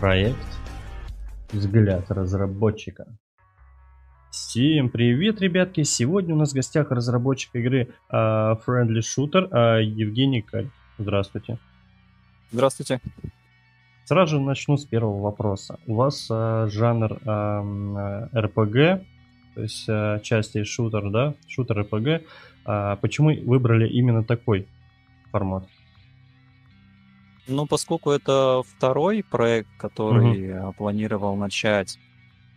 Проект «Взгляд разработчика». Всем привет, ребятки! Сегодня у нас в гостях разработчик игры uh, Friendly Shooter uh, Евгений Каль. Здравствуйте. Здравствуйте. Сразу же начну с первого вопроса. У вас uh, жанр uh, RPG, то есть uh, части шутер, да? Шутер RPG. Uh, почему выбрали именно такой формат? Ну, поскольку это второй проект, который угу. планировал начать,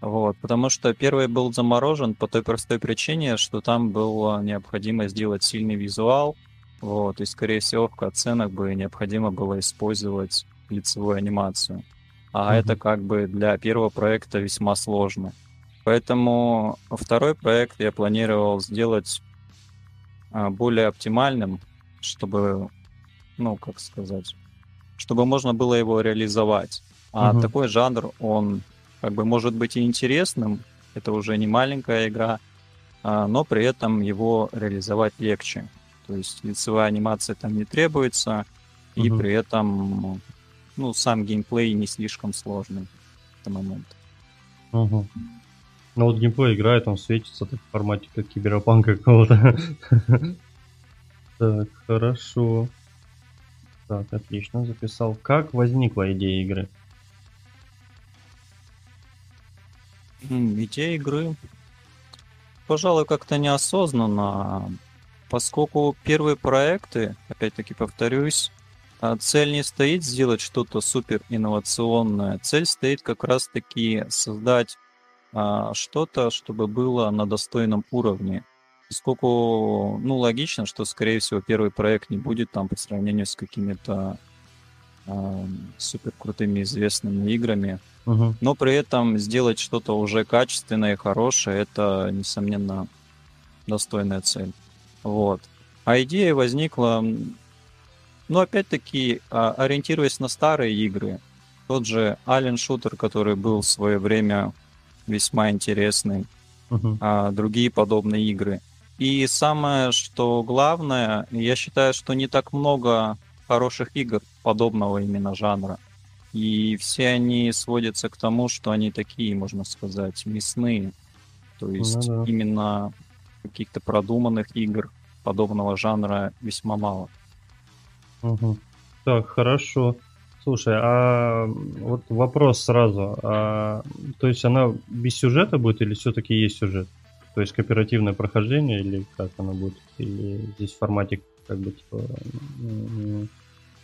вот, потому что первый был заморожен по той простой причине, что там было необходимо сделать сильный визуал, вот, и, скорее всего, в оценок бы необходимо было использовать лицевую анимацию. А mm это как бы для первого проекта весьма сложно. Поэтому второй проект я планировал сделать а, более оптимальным, чтобы, ну, как сказать, чтобы можно было его реализовать. А угу. такой жанр, он как бы может быть и интересным, это уже не маленькая игра, а, но при этом его реализовать легче. То есть лицевая анимация там не требуется, угу. и при этом ну, сам геймплей не слишком сложный в этот момент. Угу. Ну вот геймплей играет, он светится так в формате как киберпанка какого-то. Так, хорошо. Так, отлично, записал. Как возникла идея игры? Идея игры, пожалуй, как-то неосознанно, поскольку первые проекты, опять-таки повторюсь, а, цель не стоит сделать что-то супер инновационное, цель стоит как раз-таки создать а, что-то, чтобы было на достойном уровне. Поскольку, ну, логично, что, скорее всего, первый проект не будет там по сравнению с какими-то э, супер крутыми известными играми. Угу. Но при этом сделать что-то уже качественное и хорошее, это, несомненно, достойная цель. Вот. А идея возникла, ну, опять-таки, а, ориентируясь на старые игры. Тот же Alien Shooter, который был в свое время весьма интересный, uh а другие подобные игры. И самое, что главное, я считаю, что не так много хороших игр подобного именно жанра. И все они сводятся к тому, что они такие, можно сказать, мясные. То есть ну, да. именно каких-то продуманных игр подобного жанра весьма мало. Угу. Так, хорошо. Слушай, а вот вопрос сразу. А, то есть она без сюжета будет или все-таки есть сюжет? То есть кооперативное прохождение или как оно будет? Или здесь в формате как бы типа...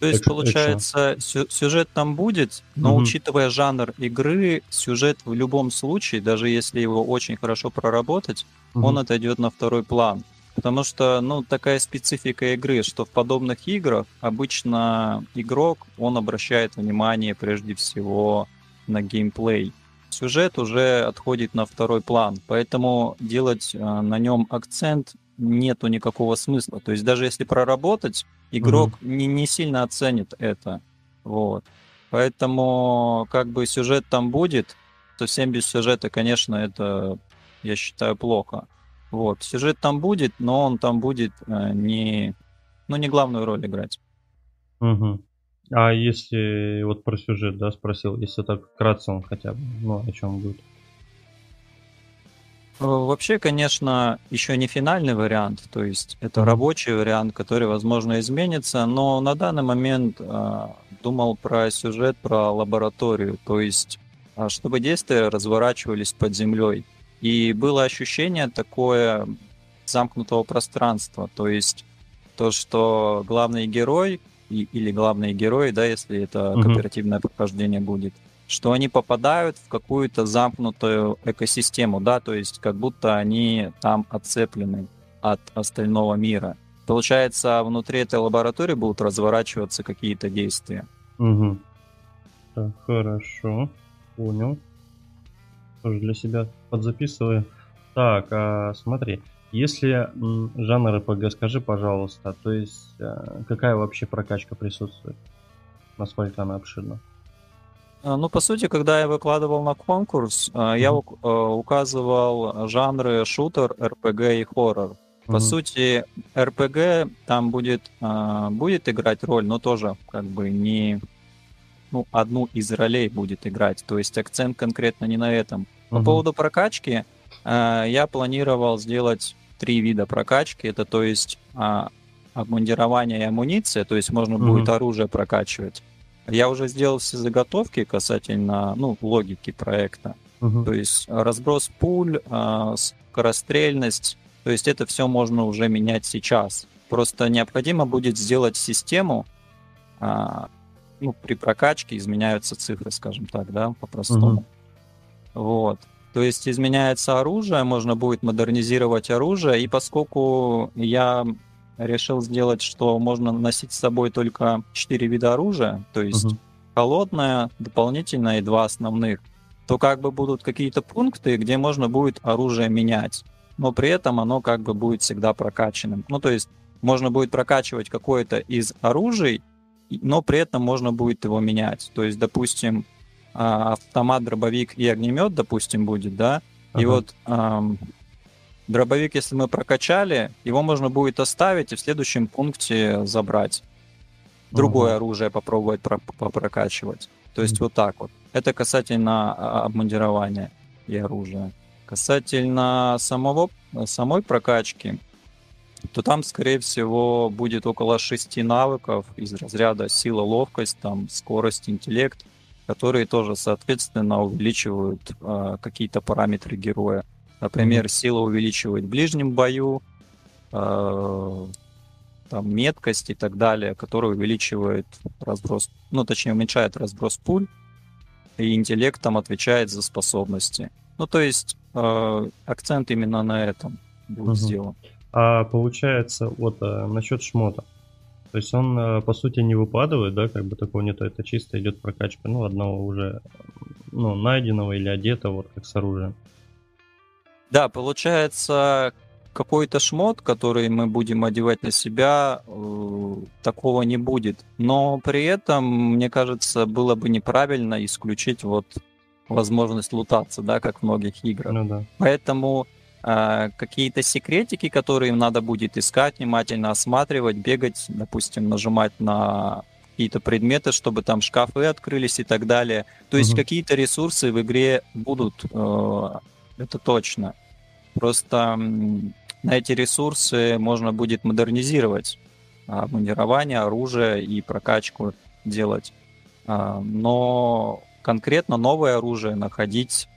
То есть, получается, сюжет там будет, но угу. учитывая жанр игры, сюжет в любом случае, даже если его очень хорошо проработать, угу. он отойдет на второй план. Потому что, ну, такая специфика игры, что в подобных играх обычно игрок, он обращает внимание прежде всего на геймплей сюжет уже отходит на второй план, поэтому делать э, на нем акцент нету никакого смысла. То есть даже если проработать, игрок угу. не, не сильно оценит это. Вот. Поэтому как бы сюжет там будет, совсем без сюжета, конечно, это, я считаю, плохо. Вот. Сюжет там будет, но он там будет э, не, ну, не главную роль играть. Угу. А если вот про сюжет, да, спросил, если так вкратце он хотя бы, ну, о чем будет? Э, вообще, конечно, еще не финальный вариант, то есть это mm-hmm. рабочий вариант, который, возможно, изменится, но на данный момент э, думал про сюжет, про лабораторию, то есть э, чтобы действия разворачивались под землей. И было ощущение такое замкнутого пространства, то есть то, что главный герой и, или главные герои, да, если это угу. кооперативное прохождение будет, что они попадают в какую-то замкнутую экосистему, да, то есть как будто они там отцеплены от остального мира. Получается, внутри этой лаборатории будут разворачиваться какие-то действия. Угу. Так, хорошо. Понял. Тоже для себя подзаписываю. Так, а, смотри. Если жанр РПГ, скажи, пожалуйста, то есть э, какая вообще прокачка присутствует? Насколько она обширна? А, ну, по сути, когда я выкладывал на конкурс, mm-hmm. я э, указывал жанры шутер, РПГ и хоррор. По mm-hmm. сути, РПГ там будет, будет играть роль, но тоже как бы не, ну, одну из ролей будет играть. То есть акцент конкретно не на этом. По Мгм. поводу прокачки, я планировал сделать три вида прокачки. Это то есть а, обмундирование и амуниция, то есть можно Мгм. будет оружие прокачивать. Я уже сделал все заготовки касательно ну, логики проекта. Мгм. То есть разброс пуль, а, скорострельность, то есть это все можно уже менять сейчас. Просто необходимо будет сделать систему, а, ну, при прокачке изменяются цифры, скажем так, да, по-простому. Мгм. Вот. То есть изменяется оружие, можно будет модернизировать оружие, и поскольку я решил сделать, что можно носить с собой только 4 вида оружия, то есть Мгм. холодное, дополнительное и два основных, то как бы будут какие-то пункты, где можно будет оружие менять, но при этом оно как бы будет всегда прокачанным. Ну, то есть можно будет прокачивать какое-то из оружий, но при этом можно будет его менять. То есть, допустим, а, автомат, дробовик и огнемет, допустим, будет, да, и Ага. вот ам, дробовик, если мы прокачали, его можно будет оставить и в следующем пункте забрать. Другое Ага. оружие попробовать про- попрокачивать. То есть вот так вот. Это касательно а, обмундирования и оружия. Касательно самого, самой прокачки, то там, скорее всего, будет около шести навыков из разряда сила, ловкость, там, скорость, интеллект, которые тоже, соответственно, увеличивают а, какие-то параметры героя. Например, сила увеличивает в ближнем бою, а, там, меткость и так далее, которая увеличивает разброс, ну, точнее, уменьшает разброс пуль, и интеллект там отвечает за способности. Ну, то есть э, акцент именно на этом будет Мгм. сделан. А получается, вот э, насчет шмота. То есть он, э, по сути, не выпадывает, да, как бы такого нету, это чисто идет прокачка, ну, одного уже, ну, найденного или одетого, вот как с оружием. Да, получается, какой-то шмот, который мы будем одевать на себя, э, такого не будет. Но при этом, мне кажется, было бы неправильно исключить вот возможность лутаться, да, как в многих играх. Ну да. Поэтому какие-то секретики, которые им надо будет искать, внимательно осматривать, бегать, допустим, нажимать на какие-то предметы, чтобы там шкафы открылись и так далее. То есть Мгм. какие-то ресурсы в игре будут, э, это точно. Просто на эти ресурсы можно будет модернизировать а, бронирование, оружие и прокачку делать. А, Но конкретно новое оружие находить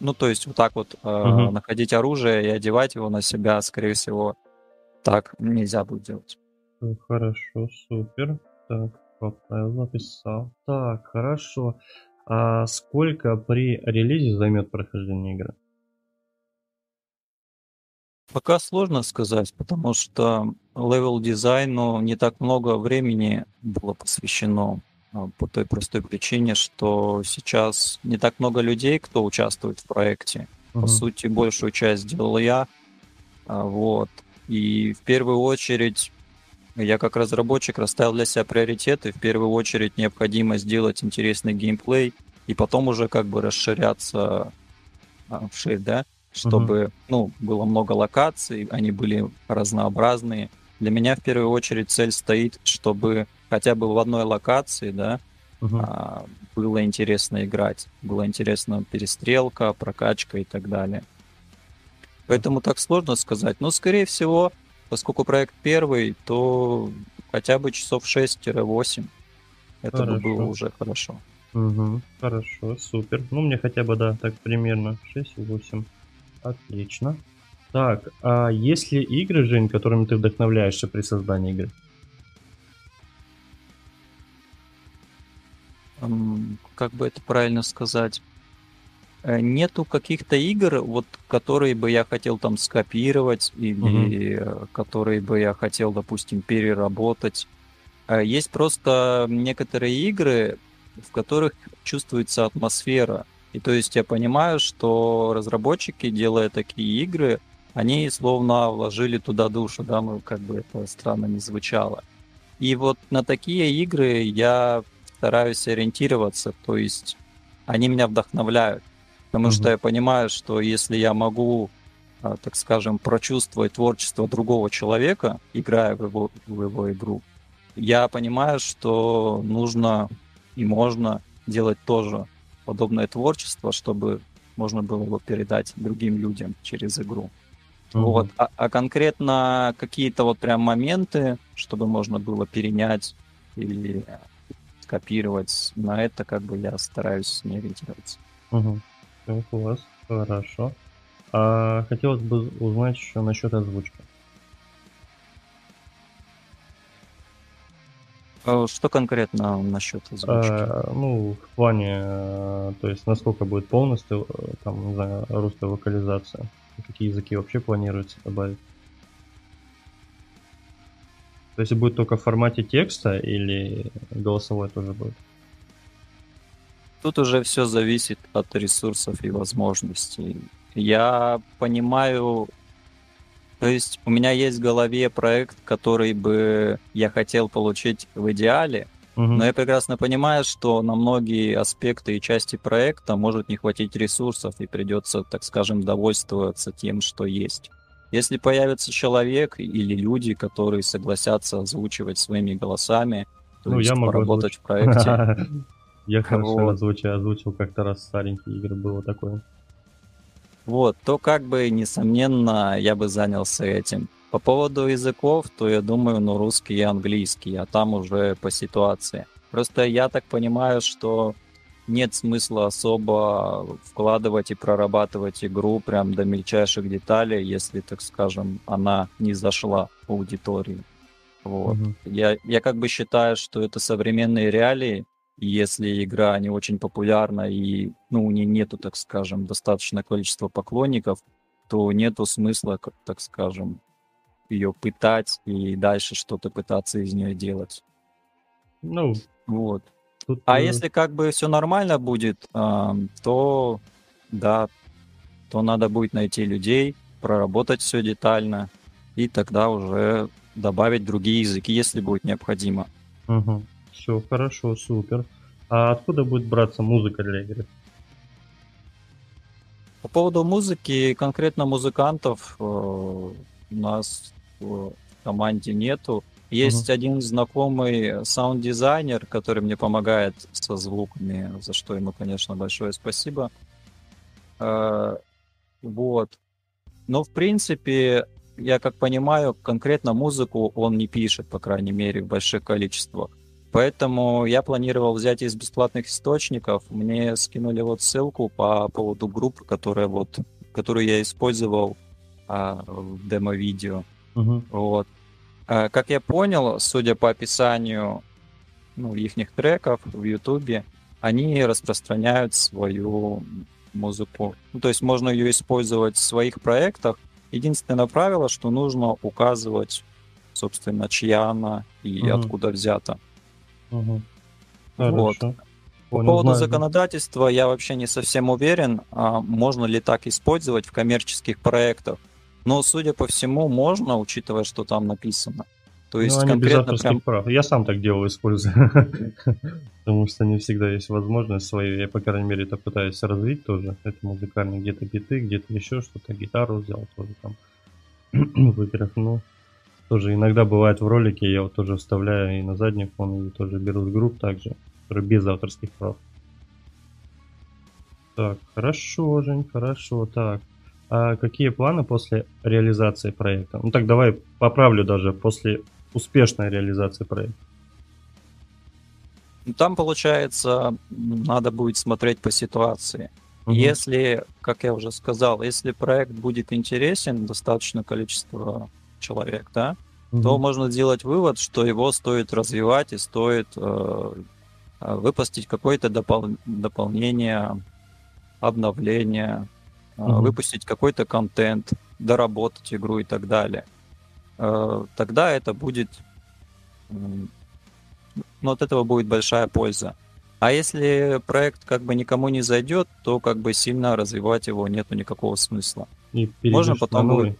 ну, то есть вот так вот э, Мгм. находить оружие и одевать его на себя, скорее всего, так нельзя будет делать. Ну, Хорошо, супер. Так, поправил, написал. Так, хорошо. А сколько при релизе займет прохождение игры? Пока сложно сказать, потому что level дизайну не так много времени было посвящено по той простой причине, что сейчас не так много людей, кто участвует в проекте. По Мгм. сути, большую часть делал я. А, Вот. И в первую очередь я как разработчик расставил для себя приоритеты. В первую очередь необходимо сделать интересный геймплей и потом уже как бы расширяться а, вширь, да, чтобы, ну, было много локаций, они были разнообразные. Для меня в первую очередь цель стоит, чтобы хотя бы в одной локации, да, Мгм. а, было интересно играть, было интересно перестрелка, прокачка и так далее. Поэтому так сложно сказать. Но, скорее всего, поскольку проект первый, то хотя бы часов 6-8. Это бы было Хорошо. уже хорошо. Мгм. Хорошо, супер. Ну, мне хотя бы, да, так примерно 6-8. Отлично. Так, а есть ли игры, Жень, которыми ты вдохновляешься при создании игры? Как бы это правильно сказать? Э, Нету каких-то игр, вот, которые бы я хотел там скопировать или э, которые бы я хотел, допустим, переработать. Э, Есть просто некоторые игры, в которых чувствуется атмосфера. И то есть я понимаю, что разработчики, делая такие игры, они словно вложили туда душу, да, ну как бы это странно не звучало. И вот на такие игры я стараюсь ориентироваться, то есть они меня вдохновляют. Потому Мгм. что я понимаю, что если я могу, а, так скажем, прочувствовать творчество другого человека, играя в его, в его игру, я понимаю, что нужно и можно делать тоже подобное творчество, чтобы можно было его передать другим людям через игру. Mm-hmm. Вот. А, а конкретно какие-то вот прям моменты, чтобы можно было перенять или скопировать, на это как бы я стараюсь не ориентироваться. Угу. Все, класс, хорошо. А хотелось бы узнать еще насчет озвучки. А что конкретно насчет озвучки? А, ну, в плане, э, то есть, насколько будет полностью, э, там, не знаю, русская локализация? Какие языки вообще планируется добавить? То есть будет только в формате текста или голосовой тоже будет? Тут уже все зависит от ресурсов и возможностей. Я понимаю, то есть у меня есть в голове проект, который бы я хотел получить в идеале, угу. но я прекрасно понимаю, что на многие аспекты и части проекта может не хватить ресурсов и придется, так скажем, довольствоваться тем, что есть. Если появится человек или люди, которые согласятся озвучивать своими голосами, то ну, есть я могу поработать озвучить. в проекте. Я хорошо озвучил, озвучил как-то раз старенькие игры, было такое. Вот, то как бы, несомненно, я бы занялся этим. По поводу языков, то я думаю, ну, русский и английский, а там уже по ситуации. Просто я так понимаю, что нет смысла особо вкладывать и прорабатывать игру прям до мельчайших деталей, если, так скажем, она не зашла в аудитории. Вот. Угу. Я, я как бы считаю, что это современные реалии, если игра не очень популярна и ну, у нее нету, так скажем, достаточное количество поклонников, то нету смысла, так скажем, ее пытать и дальше что-то пытаться из нее делать. Ну, вот. Тут, а э... если как бы все нормально будет, то да, то надо будет найти людей, проработать все детально, и тогда уже добавить другие языки, если будет необходимо. Угу. Все хорошо, супер. А откуда будет браться музыка для игры? По поводу музыки, конкретно музыкантов э, у нас в команде нету. Есть uh-huh. один знакомый саунд-дизайнер, который мне помогает со звуками, за что ему, конечно, большое спасибо. Э, вот. Но, в принципе, я как понимаю, конкретно музыку он не пишет, по крайней мере, в больших количествах. Поэтому я планировал взять из бесплатных источников. Мне скинули вот ссылку по поводу группы, которая вот, которую я использовал а, в демо-видео. Uh-huh. Вот. А, как я понял, судя по описанию ну, их треков в Ютубе, они распространяют свою музыку. Ну, то есть можно ее использовать в своих проектах. Единственное правило, что нужно указывать, собственно, чья она и угу. откуда взята. Угу. Вот. По поводу знаю, законодательства я вообще не совсем уверен, а можно ли так использовать в коммерческих проектах. Но, судя по всему, можно, учитывая, что там написано. То есть ну, конкретно прям... прав. Я сам так делаю, использую. Потому что не всегда есть возможность свою. Я, по крайней мере, это пытаюсь развить тоже. Это музыкально где-то биты, где-то еще что-то. Гитару взял тоже там. Ну, тоже иногда бывает в ролике, я вот тоже вставляю и на задний фон, и тоже беру с групп также, которые без авторских прав. Так, хорошо, Жень, хорошо. Так, а какие планы после реализации проекта? Ну так давай поправлю даже после успешной реализации проекта. Ну, там, получается, надо будет смотреть по ситуации. Угу. Если, как я уже сказал, если проект будет интересен, достаточно количество человек, да, угу. то можно сделать вывод, что его стоит развивать и стоит э, э выпустить какое-то допол- дополнение, обновление, угу. выпустить какой-то контент, доработать игру и так далее. Э, тогда это будет, ну, от этого будет большая польза. А если проект как бы никому не зайдет, то как бы сильно развивать его нету никакого смысла. И Можно потом будет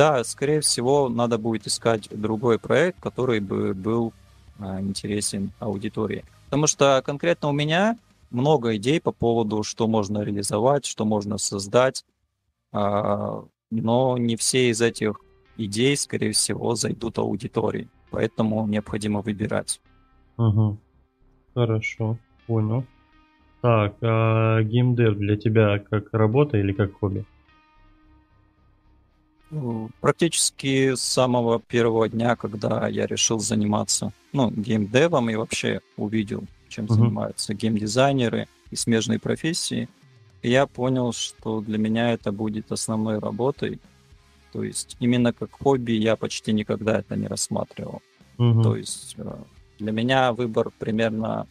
да, скорее всего, надо будет искать другой проект, который бы был а, интересен аудитории. Потому что конкретно у меня много идей по поводу, что можно реализовать, что можно создать, а, но не все из этих идей, скорее всего, зайдут аудитории. поэтому необходимо выбирать. Угу. Хорошо, понял. Так, а геймдев для тебя как работа или как хобби? Практически с самого первого дня, когда я решил заниматься ну, геймдевом и вообще увидел, чем uh-huh. занимаются геймдизайнеры и смежные профессии, я понял, что для меня это будет основной работой. То есть именно как хобби я почти никогда это не рассматривал. Uh-huh. То есть э, для меня выбор примерно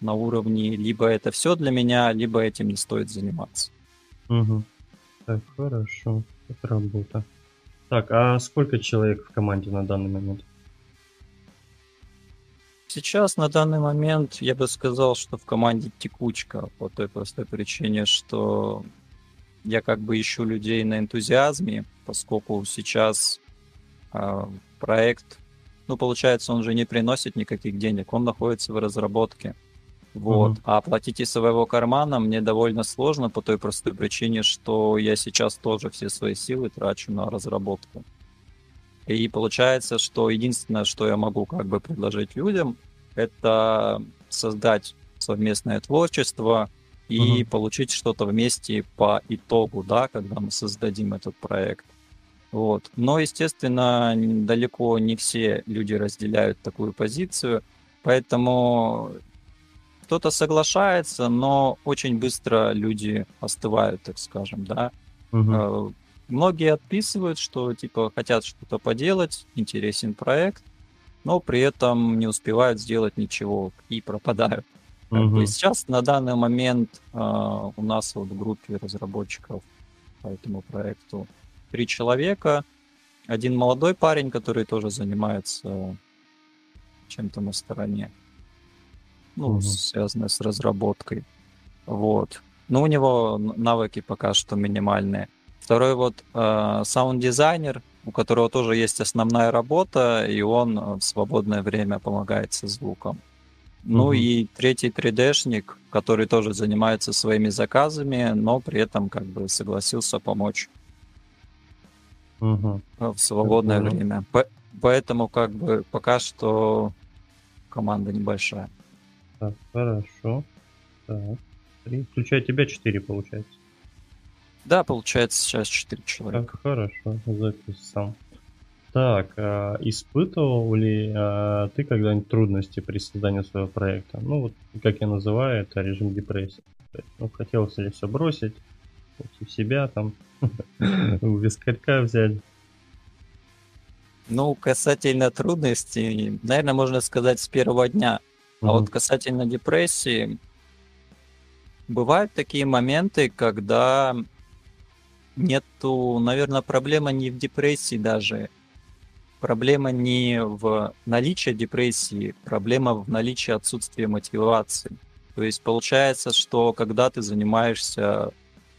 на уровне либо это все для меня, либо этим не стоит заниматься. Угу. Так, хорошо. Это работа. Так, а сколько человек в команде на данный момент? Сейчас на данный момент я бы сказал, что в команде текучка по той простой причине, что я как бы ищу людей на энтузиазме, поскольку сейчас э, проект, ну получается, он же не приносит никаких денег, он находится в разработке. Вот. Mm-hmm. А оплатить из своего кармана мне довольно сложно по той простой причине, что я сейчас тоже все свои силы трачу на разработку. И получается, что единственное, что я могу как бы предложить людям, это создать совместное творчество и mm-hmm. получить что-то вместе по итогу, да, когда мы создадим этот проект. Вот. Но, естественно, далеко не все люди разделяют такую позицию, поэтому кто-то соглашается, но очень быстро люди остывают, так скажем, да. Угу. Многие отписывают, что типа хотят что-то поделать, интересен проект, но при этом не успевают сделать ничего и пропадают. Угу. сейчас на данный момент э, у нас вот в группе разработчиков по этому проекту три человека. Один молодой парень, который тоже занимается чем-то на стороне ну, угу. связанное с разработкой. Вот. Но у него навыки пока что минимальные. Второй вот э, саунд-дизайнер, у которого тоже есть основная работа, и он э, в свободное время помогает со звуком. Ну угу. и третий 3D-шник, который тоже занимается своими заказами, но при этом как бы согласился помочь угу. в свободное угу. время. По поэтому как бы пока что команда небольшая. Так, хорошо. Так, три. Включая тебя четыре, получается. Да, получается сейчас четыре человека. Так, хорошо, записал. Так, а, испытывал ли а, ты когда-нибудь трудности при создании своего проекта? Ну, вот, как я называю, это режим депрессии. Ну, хотелось ли все бросить, против себя там, вискарька взять. Ну, касательно трудностей, наверное, можно сказать с первого дня. А вот касательно депрессии, бывают такие моменты, когда нету, наверное, проблема не в депрессии даже. Проблема не в наличии депрессии, проблема в наличии отсутствия мотивации. То есть получается, что когда ты занимаешься,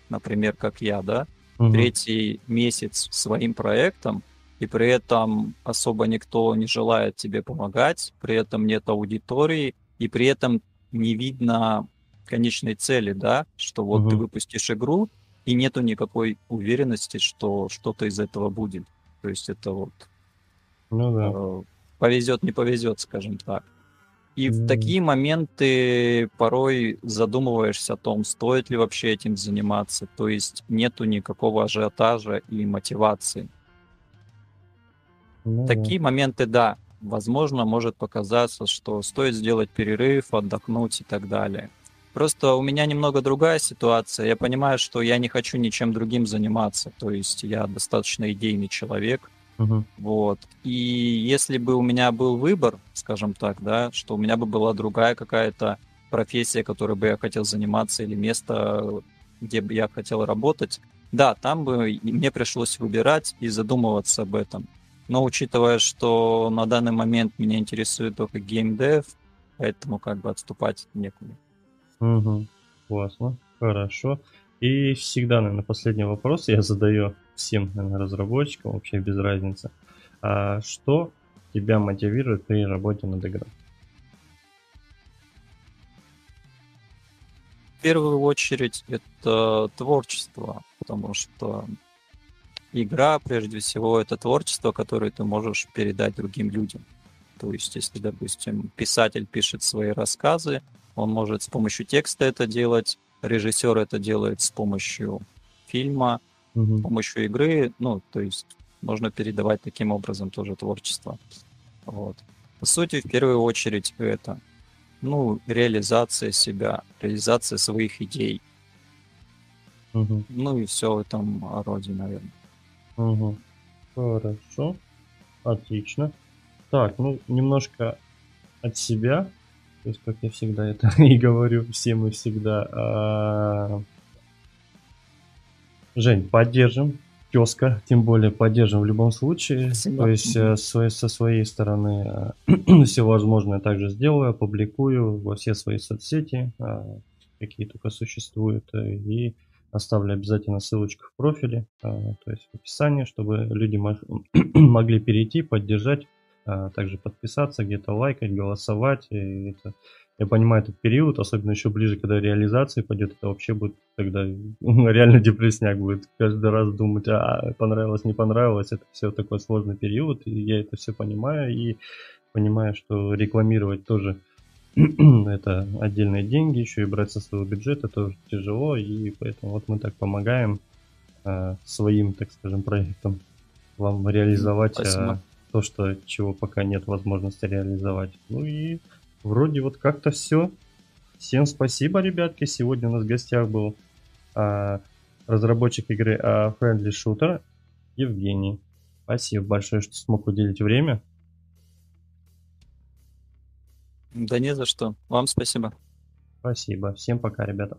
например, как я, да, угу. третий месяц своим проектом, и при этом особо никто не желает тебе помогать, при этом нет аудитории, и при этом не видно конечной цели, да, что вот угу. ты выпустишь игру, и нету никакой уверенности, что что-то из этого будет. То есть это вот ну, да. э, повезет, не повезет, скажем так. И mm. в такие моменты порой задумываешься о том, стоит ли вообще этим заниматься. То есть нету никакого ажиотажа и мотивации. Ну, Такие моменты, да, возможно, может показаться, что стоит сделать перерыв, отдохнуть и так далее. Просто у меня немного другая ситуация. Я понимаю, что я не хочу ничем другим заниматься. То есть я достаточно идейный человек. Uh-huh. Вот. И если бы у меня был выбор, скажем так, да, что у меня бы была другая какая-то профессия, которой бы я хотел заниматься, или место, где бы я хотел работать, да, там бы мне пришлось выбирать и задумываться об этом. Но учитывая, что на данный момент меня интересует только геймдев, поэтому как бы отступать некуда. Угу. Классно, хорошо. И всегда, наверное, последний вопрос я задаю всем наверное, разработчикам, вообще без разницы. А что тебя мотивирует при работе над игрой? В первую очередь это творчество, потому что игра, прежде всего, это творчество, которое ты можешь передать другим людям. То есть, если, допустим, писатель пишет свои рассказы, он может с помощью текста это делать, режиссер это делает с помощью фильма, Мгм. с помощью игры. Ну, то есть можно передавать таким образом тоже творчество. Вот. По сути, в первую очередь это, ну, реализация себя, реализация своих идей. Мгм. Ну и все в этом роде, наверное. Мгм. Хорошо. Отлично. Так, ну, немножко от себя. То есть, как я всегда это и говорю всем и всегда. а, Жень, поддержим. Тезка, тем более поддержим в любом случае. Спасибо. То есть э, с своей- со своей стороны все возможное также сделаю, опубликую во все свои соцсети, а, какие только существуют, э, и оставлю обязательно ссылочку в профиле, а, то есть в описании, чтобы люди могли перейти, поддержать, также подписаться, где-то лайкать, голосовать. И это, я понимаю этот период, особенно еще ближе, когда реализация пойдет, это вообще будет тогда реально депрессняк будет. Каждый раз думать, а понравилось, не понравилось, это все такой сложный период, и я это все понимаю, и понимаю, что рекламировать тоже это отдельные деньги, еще и брать со своего бюджета тоже тяжело, и поэтому вот мы так помогаем э, своим, так скажем, проектам вам реализовать э, Спасибо. То, что чего пока нет возможности реализовать. Ну и вроде вот как-то все. Всем спасибо, ребятки. Сегодня у нас в гостях был а, разработчик игры а, Friendly Shooter Евгений. Спасибо большое, что смог уделить время. Да не за что. Вам спасибо. Спасибо. Всем пока, ребята.